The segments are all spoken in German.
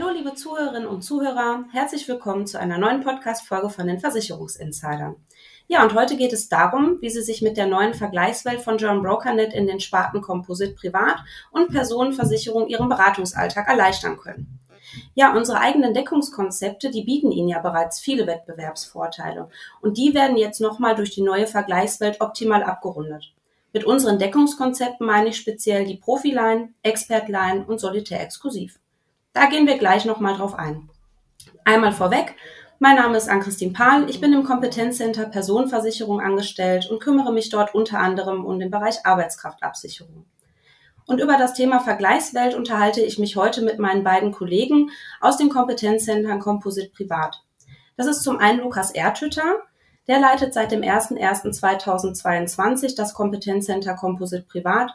Hallo, liebe Zuhörerinnen und Zuhörer. Herzlich willkommen zu einer neuen Podcast-Folge von den Versicherungsinsidern. Ja, und heute geht es darum, wie Sie sich mit der neuen Vergleichswelt von John Brokernet in den Sparten Composite Privat und Personenversicherung Ihren Beratungsalltag erleichtern können. Ja, unsere eigenen Deckungskonzepte, die bieten Ihnen ja bereits viele Wettbewerbsvorteile. Und die werden jetzt nochmal durch die neue Vergleichswelt optimal abgerundet. Mit unseren Deckungskonzepten meine ich speziell die Profiline, Expertline und Solitär Exklusiv. Da gehen wir gleich nochmal drauf ein. Einmal vorweg, mein Name ist Ann-Christine Pahl, ich bin im Kompetenzcenter Personenversicherung angestellt und kümmere mich dort unter anderem um den Bereich Arbeitskraftabsicherung. Und über das Thema Vergleichswelt unterhalte ich mich heute mit meinen beiden Kollegen aus den Kompetenzzentren Composite Privat. Das ist zum einen Lukas Ertütter, der leitet seit dem 01.01.2022 das Kompetenzcenter Composite Privat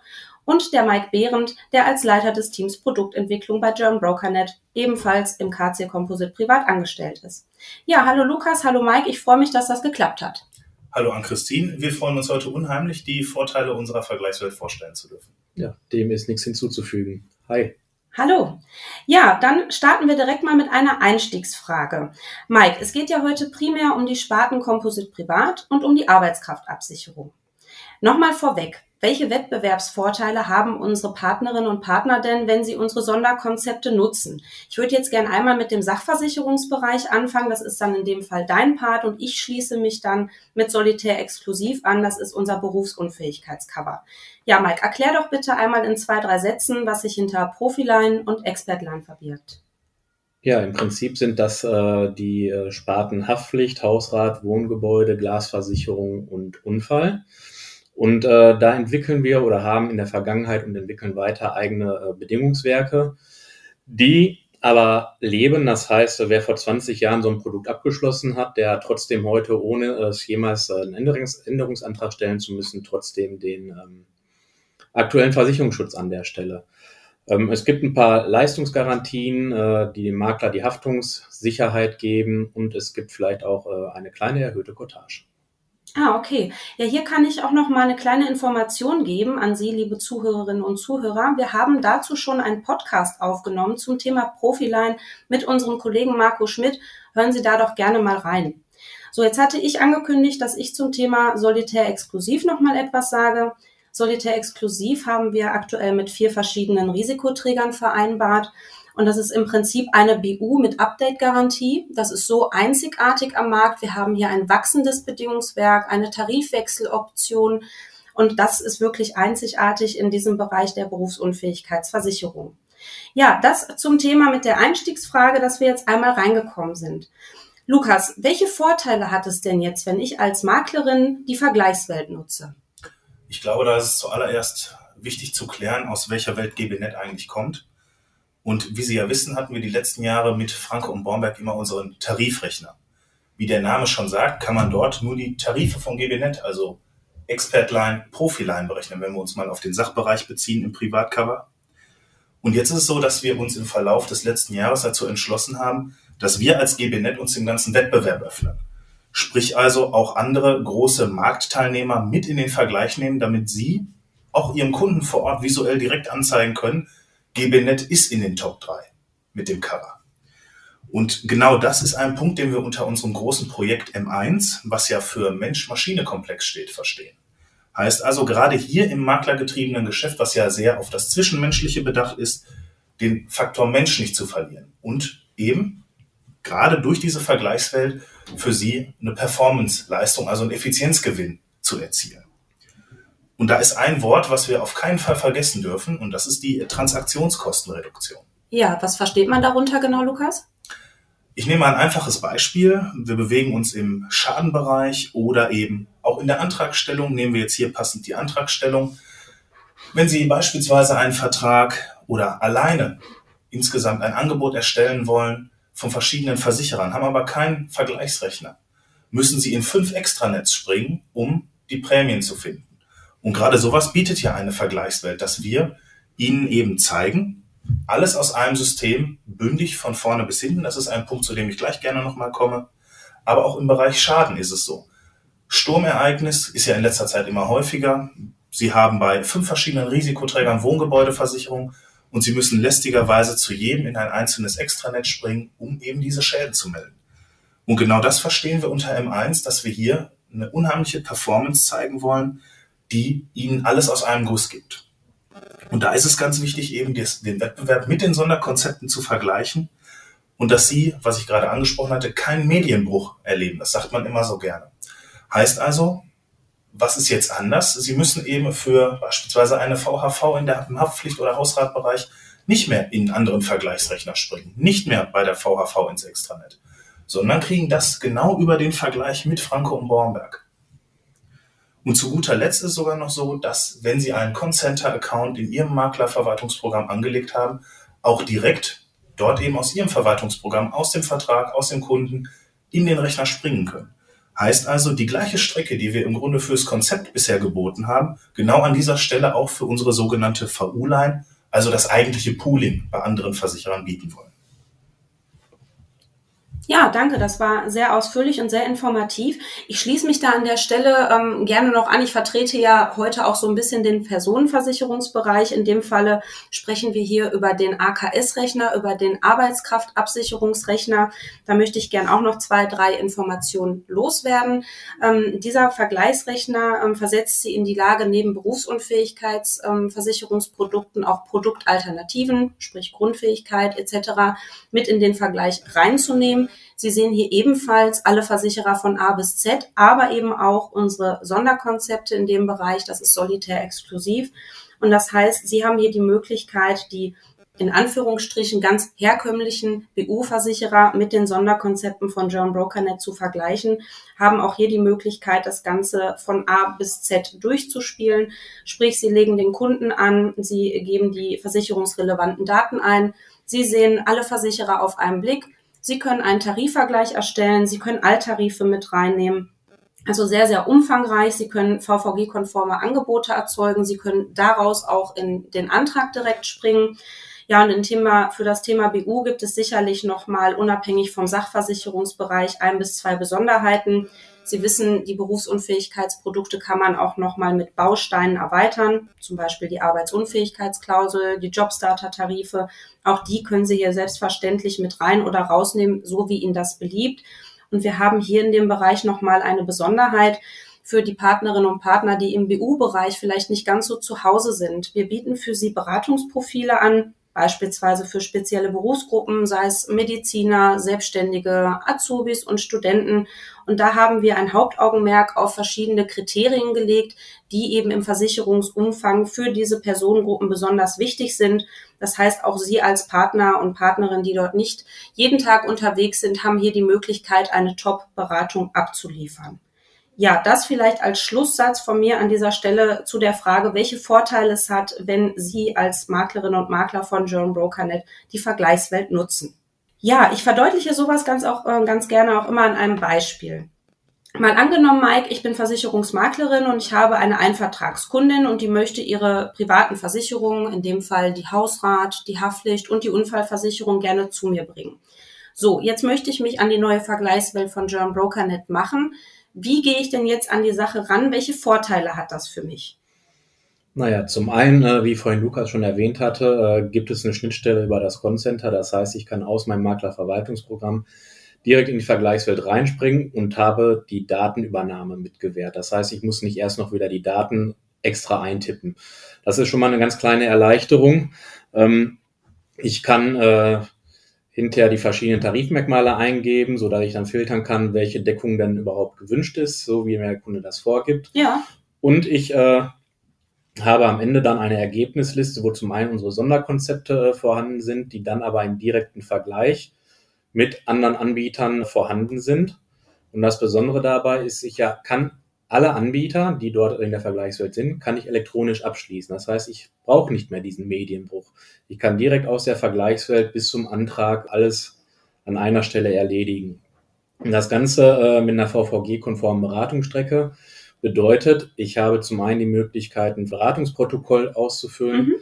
und der Mike Behrendt, der als Leiter des Teams Produktentwicklung bei German BrokerNet ebenfalls im KC Composite privat angestellt ist. Ja, hallo Lukas, hallo Mike, ich freue mich, dass das geklappt hat. Hallo an Christine, wir freuen uns heute unheimlich, die Vorteile unserer Vergleichswelt vorstellen zu dürfen. Ja, dem ist nichts hinzuzufügen. Hi. Hallo. Ja, dann starten wir direkt mal mit einer Einstiegsfrage. Mike, es geht ja heute primär um die Sparten Composite Privat und um die Arbeitskraftabsicherung. Nochmal vorweg, welche Wettbewerbsvorteile haben unsere Partnerinnen und Partner denn, wenn sie unsere Sonderkonzepte nutzen? Ich würde jetzt gerne einmal mit dem Sachversicherungsbereich anfangen. Das ist dann in dem Fall dein Part und ich schließe mich dann mit Solitär exklusiv an. Das ist unser Berufsunfähigkeitscover. Ja, Mike, erklär doch bitte einmal in zwei, drei Sätzen, was sich hinter Profiline und Expertline verbirgt. Ja, im Prinzip sind das äh, die äh, Sparten Haftpflicht, Hausrat, Wohngebäude, Glasversicherung und Unfall. Und äh, da entwickeln wir oder haben in der Vergangenheit und entwickeln weiter eigene äh, Bedingungswerke, die aber leben. Das heißt, wer vor 20 Jahren so ein Produkt abgeschlossen hat, der hat trotzdem heute, ohne es jemals äh, einen Änderungs Änderungsantrag stellen zu müssen, trotzdem den ähm, aktuellen Versicherungsschutz an der Stelle. Ähm, es gibt ein paar Leistungsgarantien, äh, die dem Makler die Haftungssicherheit geben und es gibt vielleicht auch äh, eine kleine erhöhte Cottage. Ah, okay. Ja, hier kann ich auch noch mal eine kleine Information geben an Sie, liebe Zuhörerinnen und Zuhörer. Wir haben dazu schon einen Podcast aufgenommen zum Thema Profiline mit unserem Kollegen Marco Schmidt. Hören Sie da doch gerne mal rein. So, jetzt hatte ich angekündigt, dass ich zum Thema Solitär exklusiv noch mal etwas sage. Solitär exklusiv haben wir aktuell mit vier verschiedenen Risikoträgern vereinbart. Und das ist im Prinzip eine BU mit Update-Garantie. Das ist so einzigartig am Markt. Wir haben hier ein wachsendes Bedingungswerk, eine Tarifwechseloption. Und das ist wirklich einzigartig in diesem Bereich der Berufsunfähigkeitsversicherung. Ja, das zum Thema mit der Einstiegsfrage, dass wir jetzt einmal reingekommen sind. Lukas, welche Vorteile hat es denn jetzt, wenn ich als Maklerin die Vergleichswelt nutze? Ich glaube, da ist es zuallererst wichtig zu klären, aus welcher Welt GBNet eigentlich kommt. Und wie Sie ja wissen, hatten wir die letzten Jahre mit Franke und Bornberg immer unseren Tarifrechner. Wie der Name schon sagt, kann man dort nur die Tarife von GBNet, also Expertline, Profiline berechnen, wenn wir uns mal auf den Sachbereich beziehen im Privatcover. Und jetzt ist es so, dass wir uns im Verlauf des letzten Jahres dazu entschlossen haben, dass wir als GBNet uns dem ganzen Wettbewerb öffnen. Sprich also auch andere große Marktteilnehmer mit in den Vergleich nehmen, damit sie auch ihrem Kunden vor Ort visuell direkt anzeigen können, GBNet ist in den Top 3 mit dem Cover. Und genau das ist ein Punkt, den wir unter unserem großen Projekt M1, was ja für Mensch-Maschine-Komplex steht, verstehen. Heißt also gerade hier im maklergetriebenen Geschäft, was ja sehr auf das Zwischenmenschliche bedacht ist, den Faktor Mensch nicht zu verlieren und eben gerade durch diese Vergleichswelt für Sie eine Performance-Leistung, also einen Effizienzgewinn zu erzielen. Und da ist ein Wort, was wir auf keinen Fall vergessen dürfen, und das ist die Transaktionskostenreduktion. Ja, was versteht man darunter genau, Lukas? Ich nehme mal ein einfaches Beispiel. Wir bewegen uns im Schadenbereich oder eben auch in der Antragstellung. Nehmen wir jetzt hier passend die Antragstellung. Wenn Sie beispielsweise einen Vertrag oder alleine insgesamt ein Angebot erstellen wollen von verschiedenen Versicherern, haben aber keinen Vergleichsrechner, müssen Sie in fünf Extranets springen, um die Prämien zu finden. Und gerade sowas bietet ja eine Vergleichswelt, dass wir ihnen eben zeigen, alles aus einem System, bündig von vorne bis hinten. Das ist ein Punkt, zu dem ich gleich gerne nochmal komme. Aber auch im Bereich Schaden ist es so. Sturmereignis ist ja in letzter Zeit immer häufiger. Sie haben bei fünf verschiedenen Risikoträgern Wohngebäudeversicherung und Sie müssen lästigerweise zu jedem in ein einzelnes Extranet springen, um eben diese Schäden zu melden. Und genau das verstehen wir unter M1, dass wir hier eine unheimliche Performance zeigen wollen, die Ihnen alles aus einem Guss gibt. Und da ist es ganz wichtig, eben den Wettbewerb mit den Sonderkonzepten zu vergleichen und dass Sie, was ich gerade angesprochen hatte, keinen Medienbruch erleben. Das sagt man immer so gerne. Heißt also, was ist jetzt anders? Sie müssen eben für beispielsweise eine VHV in der Haftpflicht- oder Hausratbereich nicht mehr in einen anderen Vergleichsrechner springen, nicht mehr bei der VHV ins Extranet, sondern kriegen das genau über den Vergleich mit Franco und Bornberg. Und zu guter Letzt ist es sogar noch so, dass wenn Sie einen Concenter-Account in Ihrem Maklerverwaltungsprogramm angelegt haben, auch direkt dort eben aus Ihrem Verwaltungsprogramm, aus dem Vertrag, aus dem Kunden in den Rechner springen können. Heißt also, die gleiche Strecke, die wir im Grunde fürs Konzept bisher geboten haben, genau an dieser Stelle auch für unsere sogenannte VU-Line, also das eigentliche Pooling bei anderen Versicherern bieten wollen. Ja, danke. Das war sehr ausführlich und sehr informativ. Ich schließe mich da an der Stelle ähm, gerne noch an. Ich vertrete ja heute auch so ein bisschen den Personenversicherungsbereich. In dem Falle sprechen wir hier über den AKS-Rechner, über den Arbeitskraftabsicherungsrechner. Da möchte ich gern auch noch zwei, drei Informationen loswerden. Ähm, dieser Vergleichsrechner ähm, versetzt Sie in die Lage, neben Berufsunfähigkeitsversicherungsprodukten auch Produktalternativen, sprich Grundfähigkeit etc., mit in den Vergleich reinzunehmen. Sie sehen hier ebenfalls alle Versicherer von A bis Z, aber eben auch unsere Sonderkonzepte in dem Bereich. Das ist solitär exklusiv. Und das heißt, Sie haben hier die Möglichkeit, die in Anführungsstrichen ganz herkömmlichen BU-Versicherer mit den Sonderkonzepten von John Brokernet zu vergleichen, haben auch hier die Möglichkeit, das Ganze von A bis Z durchzuspielen. Sprich, Sie legen den Kunden an, Sie geben die versicherungsrelevanten Daten ein, Sie sehen alle Versicherer auf einen Blick, Sie können einen Tarifvergleich erstellen, Sie können Alttarife mit reinnehmen. Also sehr, sehr umfangreich. Sie können VVG-konforme Angebote erzeugen. Sie können daraus auch in den Antrag direkt springen. Ja, und ein Thema, für das Thema BU gibt es sicherlich nochmal unabhängig vom Sachversicherungsbereich ein bis zwei Besonderheiten. Sie wissen, die Berufsunfähigkeitsprodukte kann man auch nochmal mit Bausteinen erweitern, zum Beispiel die Arbeitsunfähigkeitsklausel, die Jobstarter-Tarife. Auch die können Sie hier selbstverständlich mit rein oder rausnehmen, so wie Ihnen das beliebt. Und wir haben hier in dem Bereich nochmal eine Besonderheit für die Partnerinnen und Partner, die im BU-Bereich vielleicht nicht ganz so zu Hause sind. Wir bieten für Sie Beratungsprofile an, beispielsweise für spezielle Berufsgruppen, sei es Mediziner, Selbstständige, Azubis und Studenten. Und da haben wir ein Hauptaugenmerk auf verschiedene Kriterien gelegt, die eben im Versicherungsumfang für diese Personengruppen besonders wichtig sind. Das heißt, auch Sie als Partner und Partnerin, die dort nicht jeden Tag unterwegs sind, haben hier die Möglichkeit, eine Top-Beratung abzuliefern. Ja, das vielleicht als Schlusssatz von mir an dieser Stelle zu der Frage, welche Vorteile es hat, wenn Sie als Maklerin und Makler von John Brokernet die Vergleichswelt nutzen. Ja, ich verdeutliche sowas ganz auch äh, ganz gerne auch immer an einem Beispiel. Mal angenommen, Mike, ich bin Versicherungsmaklerin und ich habe eine Einvertragskundin und die möchte ihre privaten Versicherungen, in dem Fall die Hausrat, die Haftpflicht und die Unfallversicherung gerne zu mir bringen. So, jetzt möchte ich mich an die neue Vergleichswelt von John Brokernet machen wie gehe ich denn jetzt an die Sache ran? Welche Vorteile hat das für mich? Naja, zum einen, äh, wie vorhin Lukas schon erwähnt hatte, äh, gibt es eine Schnittstelle über das Concenter. Das heißt, ich kann aus meinem Maklerverwaltungsprogramm direkt in die Vergleichswelt reinspringen und habe die Datenübernahme mitgewährt. Das heißt, ich muss nicht erst noch wieder die Daten extra eintippen. Das ist schon mal eine ganz kleine Erleichterung. Ähm, ich kann äh, hinterher die verschiedenen Tarifmerkmale eingeben, so dass ich dann filtern kann, welche Deckung denn überhaupt gewünscht ist, so wie mir der Kunde das vorgibt. Ja. Und ich äh, habe am Ende dann eine Ergebnisliste, wo zum einen unsere Sonderkonzepte äh, vorhanden sind, die dann aber im direkten Vergleich mit anderen Anbietern vorhanden sind. Und das Besondere dabei ist, ich ja kann alle Anbieter, die dort in der Vergleichswelt sind, kann ich elektronisch abschließen. Das heißt, ich brauche nicht mehr diesen Medienbruch. Ich kann direkt aus der Vergleichswelt bis zum Antrag alles an einer Stelle erledigen. Und das Ganze äh, mit einer VVG-konformen Beratungsstrecke bedeutet, ich habe zum einen die Möglichkeit, ein Beratungsprotokoll auszufüllen, mhm.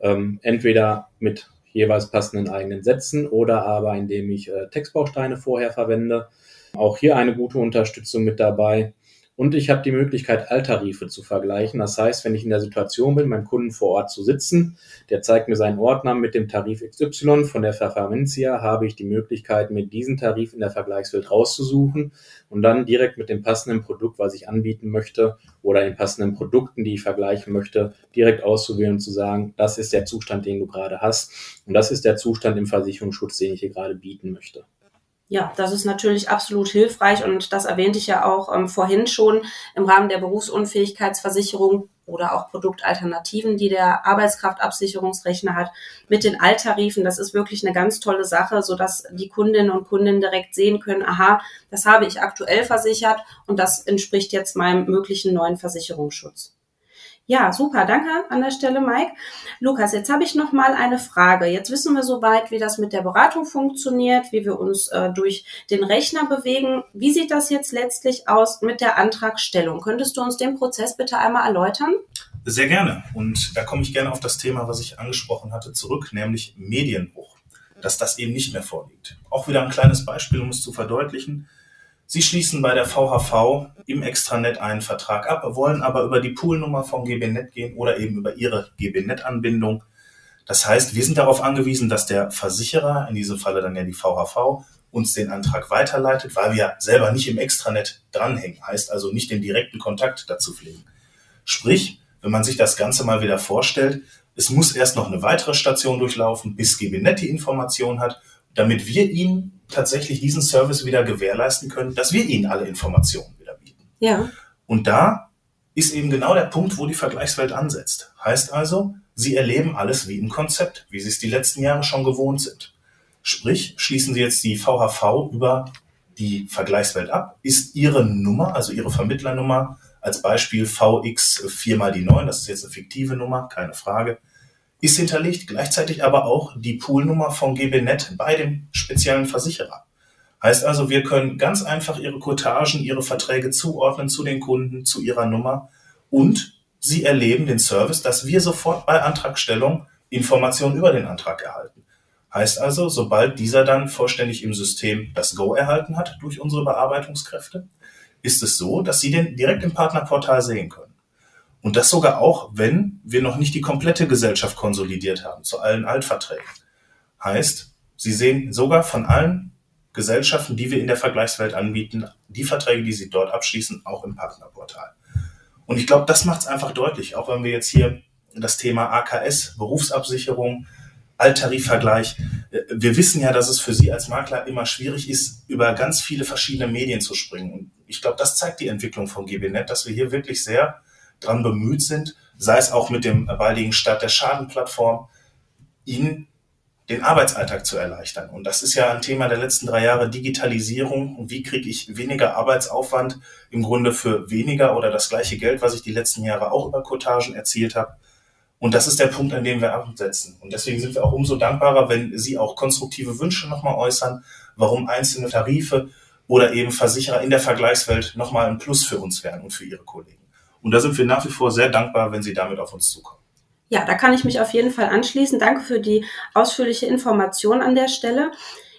ähm, entweder mit jeweils passenden eigenen Sätzen oder aber indem ich äh, Textbausteine vorher verwende. Auch hier eine gute Unterstützung mit dabei. Und ich habe die Möglichkeit, Alttarife zu vergleichen. Das heißt, wenn ich in der Situation bin, beim Kunden vor Ort zu sitzen, der zeigt mir seinen Ordner mit dem Tarif XY von der Pfefferminzia, habe ich die Möglichkeit, mir diesen Tarif in der Vergleichswelt rauszusuchen und dann direkt mit dem passenden Produkt, was ich anbieten möchte oder den passenden Produkten, die ich vergleichen möchte, direkt auszuwählen und zu sagen, das ist der Zustand, den du gerade hast und das ist der Zustand im Versicherungsschutz, den ich hier gerade bieten möchte. Ja, das ist natürlich absolut hilfreich und das erwähnte ich ja auch ähm, vorhin schon im Rahmen der Berufsunfähigkeitsversicherung oder auch Produktalternativen, die der Arbeitskraftabsicherungsrechner hat mit den Alttarifen. Das ist wirklich eine ganz tolle Sache, so dass die Kundinnen und Kunden direkt sehen können, aha, das habe ich aktuell versichert und das entspricht jetzt meinem möglichen neuen Versicherungsschutz. Ja, super, danke an der Stelle, Mike. Lukas, jetzt habe ich noch mal eine Frage. Jetzt wissen wir soweit, wie das mit der Beratung funktioniert, wie wir uns äh, durch den Rechner bewegen. Wie sieht das jetzt letztlich aus mit der Antragstellung? Könntest du uns den Prozess bitte einmal erläutern? Sehr gerne. Und da komme ich gerne auf das Thema, was ich angesprochen hatte, zurück, nämlich Medienbruch, dass das eben nicht mehr vorliegt. Auch wieder ein kleines Beispiel, um es zu verdeutlichen. Sie schließen bei der VHV im Extranet einen Vertrag ab, wollen aber über die Poolnummer vom GBNet gehen oder eben über Ihre GBNet-Anbindung. Das heißt, wir sind darauf angewiesen, dass der Versicherer, in diesem Falle dann ja die VHV, uns den Antrag weiterleitet, weil wir selber nicht im Extranet dranhängen, heißt also nicht den direkten Kontakt dazu pflegen. Sprich, wenn man sich das Ganze mal wieder vorstellt, es muss erst noch eine weitere Station durchlaufen, bis GBNet die Information hat, damit wir Ihnen tatsächlich diesen Service wieder gewährleisten können, dass wir ihnen alle Informationen wieder bieten. Ja. Und da ist eben genau der Punkt, wo die Vergleichswelt ansetzt. Heißt also, sie erleben alles wie im Konzept, wie sie es die letzten Jahre schon gewohnt sind. Sprich, schließen Sie jetzt die VHV über die Vergleichswelt ab, ist Ihre Nummer, also Ihre Vermittlernummer, als Beispiel VX 4 mal die 9, das ist jetzt eine fiktive Nummer, keine Frage, ist hinterlegt, gleichzeitig aber auch die Poolnummer von GBNet bei dem speziellen Versicherer. Heißt also, wir können ganz einfach Ihre Quotagen, Ihre Verträge zuordnen zu den Kunden, zu Ihrer Nummer und Sie erleben den Service, dass wir sofort bei Antragstellung Informationen über den Antrag erhalten. Heißt also, sobald dieser dann vollständig im System das Go erhalten hat durch unsere Bearbeitungskräfte, ist es so, dass Sie den direkt im Partnerportal sehen können. Und das sogar auch, wenn wir noch nicht die komplette Gesellschaft konsolidiert haben zu allen Altverträgen. Heißt, Sie sehen sogar von allen Gesellschaften, die wir in der Vergleichswelt anbieten, die Verträge, die Sie dort abschließen, auch im Partnerportal. Und ich glaube, das macht es einfach deutlich, auch wenn wir jetzt hier das Thema AKS, Berufsabsicherung, Alttarifvergleich. Wir wissen ja, dass es für Sie als Makler immer schwierig ist, über ganz viele verschiedene Medien zu springen. Und ich glaube, das zeigt die Entwicklung von GBNet, dass wir hier wirklich sehr dran bemüht sind, sei es auch mit dem baldigen Start der Schadenplattform, ihnen den Arbeitsalltag zu erleichtern. Und das ist ja ein Thema der letzten drei Jahre Digitalisierung. Und wie kriege ich weniger Arbeitsaufwand im Grunde für weniger oder das gleiche Geld, was ich die letzten Jahre auch über Cottagen erzielt habe? Und das ist der Punkt, an dem wir ansetzen. Und deswegen sind wir auch umso dankbarer, wenn Sie auch konstruktive Wünsche nochmal äußern, warum einzelne Tarife oder eben Versicherer in der Vergleichswelt nochmal ein Plus für uns wären und für Ihre Kollegen. Und da sind wir nach wie vor sehr dankbar, wenn Sie damit auf uns zukommen. Ja, da kann ich mich auf jeden Fall anschließen. Danke für die ausführliche Information an der Stelle.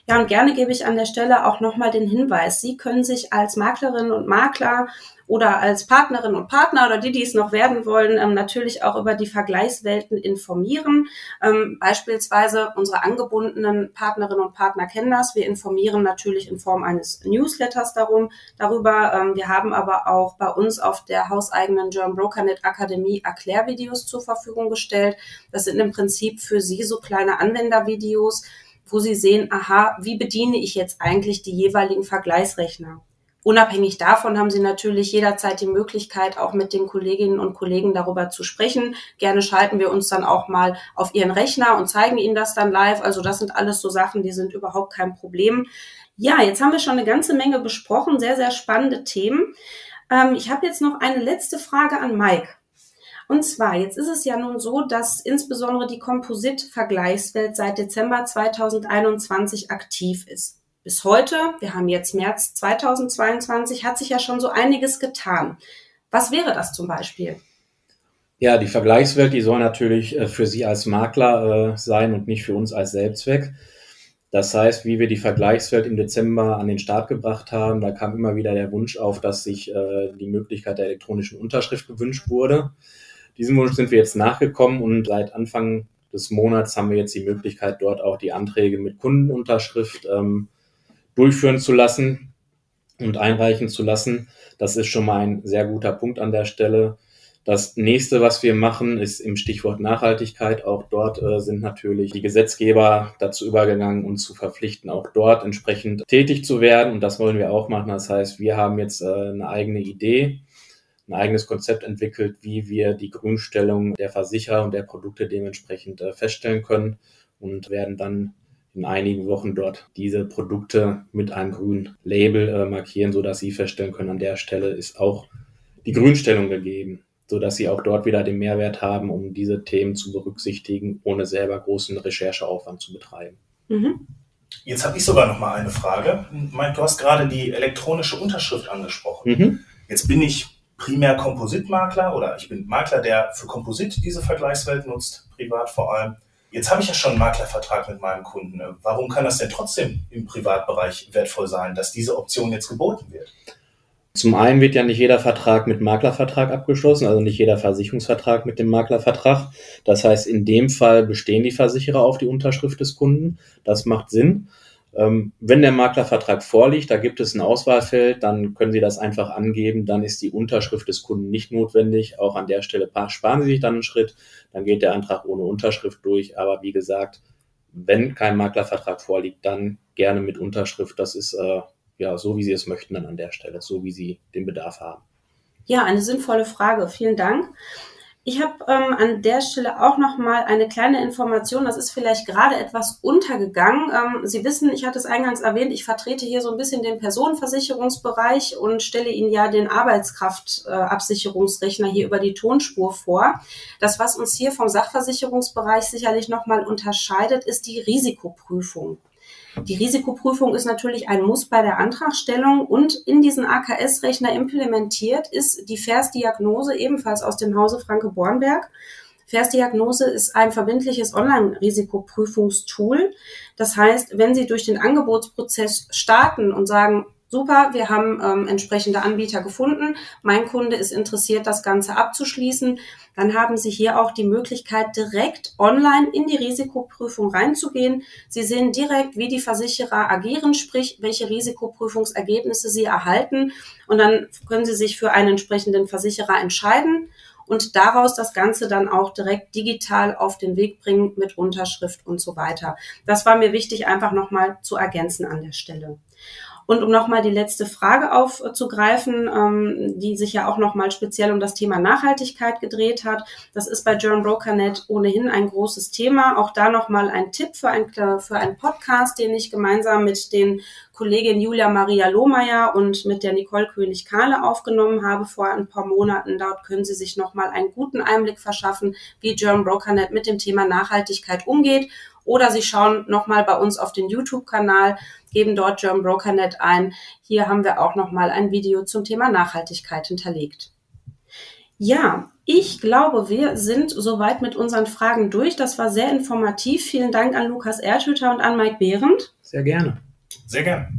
Ja, und gerne gebe ich an der Stelle auch nochmal den Hinweis. Sie können sich als Maklerinnen und Makler oder als Partnerin und Partner oder die, die es noch werden wollen, ähm, natürlich auch über die Vergleichswelten informieren. Ähm, beispielsweise unsere angebundenen Partnerinnen und Partner kennen das. Wir informieren natürlich in Form eines Newsletters darum, darüber. Ähm, wir haben aber auch bei uns auf der hauseigenen German BrokerNet Akademie Erklärvideos zur Verfügung gestellt. Das sind im Prinzip für Sie so kleine Anwendervideos, wo Sie sehen, aha, wie bediene ich jetzt eigentlich die jeweiligen Vergleichsrechner? Unabhängig davon haben Sie natürlich jederzeit die Möglichkeit, auch mit den Kolleginnen und Kollegen darüber zu sprechen. Gerne schalten wir uns dann auch mal auf Ihren Rechner und zeigen Ihnen das dann live. Also das sind alles so Sachen, die sind überhaupt kein Problem. Ja, jetzt haben wir schon eine ganze Menge besprochen, sehr, sehr spannende Themen. Ähm, ich habe jetzt noch eine letzte Frage an Mike. Und zwar, jetzt ist es ja nun so, dass insbesondere die Komposit-Vergleichswelt seit Dezember 2021 aktiv ist bis heute, wir haben jetzt März 2022, hat sich ja schon so einiges getan. Was wäre das zum Beispiel? Ja, die Vergleichswelt, die soll natürlich äh, für Sie als Makler äh, sein und nicht für uns als Selbstzweck. Das heißt, wie wir die Vergleichswelt im Dezember an den Start gebracht haben, da kam immer wieder der Wunsch auf, dass sich äh, die Möglichkeit der elektronischen Unterschrift gewünscht wurde. Diesem Wunsch sind wir jetzt nachgekommen und seit Anfang des Monats haben wir jetzt die Möglichkeit, dort auch die Anträge mit Kundenunterschrift ähm, durchführen zu lassen und einreichen zu lassen. Das ist schon mal ein sehr guter Punkt an der Stelle. Das nächste, was wir machen, ist im Stichwort Nachhaltigkeit. Auch dort äh, sind natürlich die Gesetzgeber dazu übergegangen, uns zu verpflichten, auch dort entsprechend tätig zu werden. Und das wollen wir auch machen. Das heißt, wir haben jetzt äh, eine eigene Idee, ein eigenes Konzept entwickelt, wie wir die Grünstellung der Versicherer und der Produkte dementsprechend äh, feststellen können und werden dann in einigen Wochen dort diese Produkte mit einem grünen Label äh, markieren, so dass Sie feststellen können, an der Stelle ist auch die Grünstellung gegeben so dass sie auch dort wieder den Mehrwert haben, um diese Themen zu berücksichtigen, ohne selber großen Rechercheaufwand zu betreiben. Mhm. Jetzt habe ich sogar noch mal eine Frage. Mike, du hast gerade die elektronische Unterschrift angesprochen. Mhm. Jetzt bin ich primär Kompositmakler oder ich bin Makler, der für Komposit diese Vergleichswelt nutzt, privat vor allem. Jetzt habe ich ja schon einen Maklervertrag mit meinem Kunden. Warum kann das denn trotzdem im Privatbereich wertvoll sein, dass diese Option jetzt geboten wird? Zum einen wird ja nicht jeder Vertrag mit Maklervertrag abgeschlossen, also nicht jeder Versicherungsvertrag mit dem Maklervertrag. Das heißt, in dem Fall bestehen die Versicherer auf die Unterschrift des Kunden. Das macht Sinn. Ähm, wenn der Maklervertrag vorliegt, da gibt es ein Auswahlfeld, dann können Sie das einfach angeben, dann ist die Unterschrift des Kunden nicht notwendig. Auch an der Stelle sparen Sie sich dann einen Schritt, dann geht der Antrag ohne Unterschrift durch. Aber wie gesagt, wenn kein Maklervertrag vorliegt, dann gerne mit Unterschrift. Das ist äh, ja, so wie Sie es möchten dann an der Stelle, so wie Sie den Bedarf haben. Ja, eine sinnvolle Frage. Vielen Dank. Ich habe ähm, an der Stelle auch noch mal eine kleine Information. Das ist vielleicht gerade etwas untergegangen. Ähm, Sie wissen, ich hatte es eingangs erwähnt, ich vertrete hier so ein bisschen den Personenversicherungsbereich und stelle Ihnen ja den Arbeitskraftabsicherungsrechner äh, hier über die Tonspur vor. Das, was uns hier vom Sachversicherungsbereich sicherlich noch mal unterscheidet, ist die Risikoprüfung. Die Risikoprüfung ist natürlich ein Muss bei der Antragstellung und in diesen AKS-Rechner implementiert ist die FAIRS-Diagnose ebenfalls aus dem Hause Franke-Bornberg. FAIRS-Diagnose ist ein verbindliches Online-Risikoprüfungstool. Das heißt, wenn Sie durch den Angebotsprozess starten und sagen, super, wir haben ähm, entsprechende Anbieter gefunden, mein Kunde ist interessiert, das Ganze abzuschließen, dann haben Sie hier auch die Möglichkeit, direkt online in die Risikoprüfung reinzugehen. Sie sehen direkt, wie die Versicherer agieren, sprich, welche Risikoprüfungsergebnisse Sie erhalten und dann können Sie sich für einen entsprechenden Versicherer entscheiden und daraus das Ganze dann auch direkt digital auf den Weg bringen mit Unterschrift und so weiter. Das war mir wichtig, einfach nochmal zu ergänzen an der Stelle. Und um nochmal die letzte Frage aufzugreifen, ähm, die sich ja auch nochmal speziell um das Thema Nachhaltigkeit gedreht hat. Das ist bei German BrokerNet ohnehin ein großes Thema. Auch da nochmal ein Tipp für, ein, für einen Podcast, den ich gemeinsam mit den Kollegin Julia Maria Lohmeier und mit der Nicole König-Kahle aufgenommen habe vor ein paar Monaten. Dort können Sie sich nochmal einen guten Einblick verschaffen, wie German BrokerNet mit dem Thema Nachhaltigkeit umgeht oder Sie schauen nochmal bei uns auf den YouTube-Kanal, geben dort German BrokerNet ein. Hier haben wir auch nochmal ein Video zum Thema Nachhaltigkeit hinterlegt. Ja, ich glaube, wir sind soweit mit unseren Fragen durch. Das war sehr informativ. Vielen Dank an Lukas Erdhüter und an Mike Behrendt. Sehr gerne. Sehr gerne.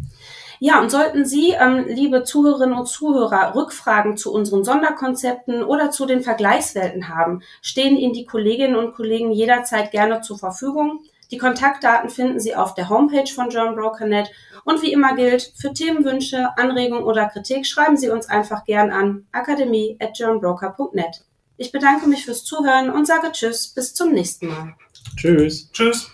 Ja, und sollten Sie, ähm, liebe Zuhörerinnen und Zuhörer, Rückfragen zu unseren Sonderkonzepten oder zu den Vergleichswelten haben, stehen Ihnen die Kolleginnen und Kollegen jederzeit gerne zur Verfügung. Die Kontaktdaten finden Sie auf der Homepage von John BrokerNet. Und wie immer gilt, für Themenwünsche, Anregungen oder Kritik schreiben Sie uns einfach gern an akademie.johnbroker.net. Ich bedanke mich fürs Zuhören und sage Tschüss, bis zum nächsten Mal. Tschüss. Tschüss.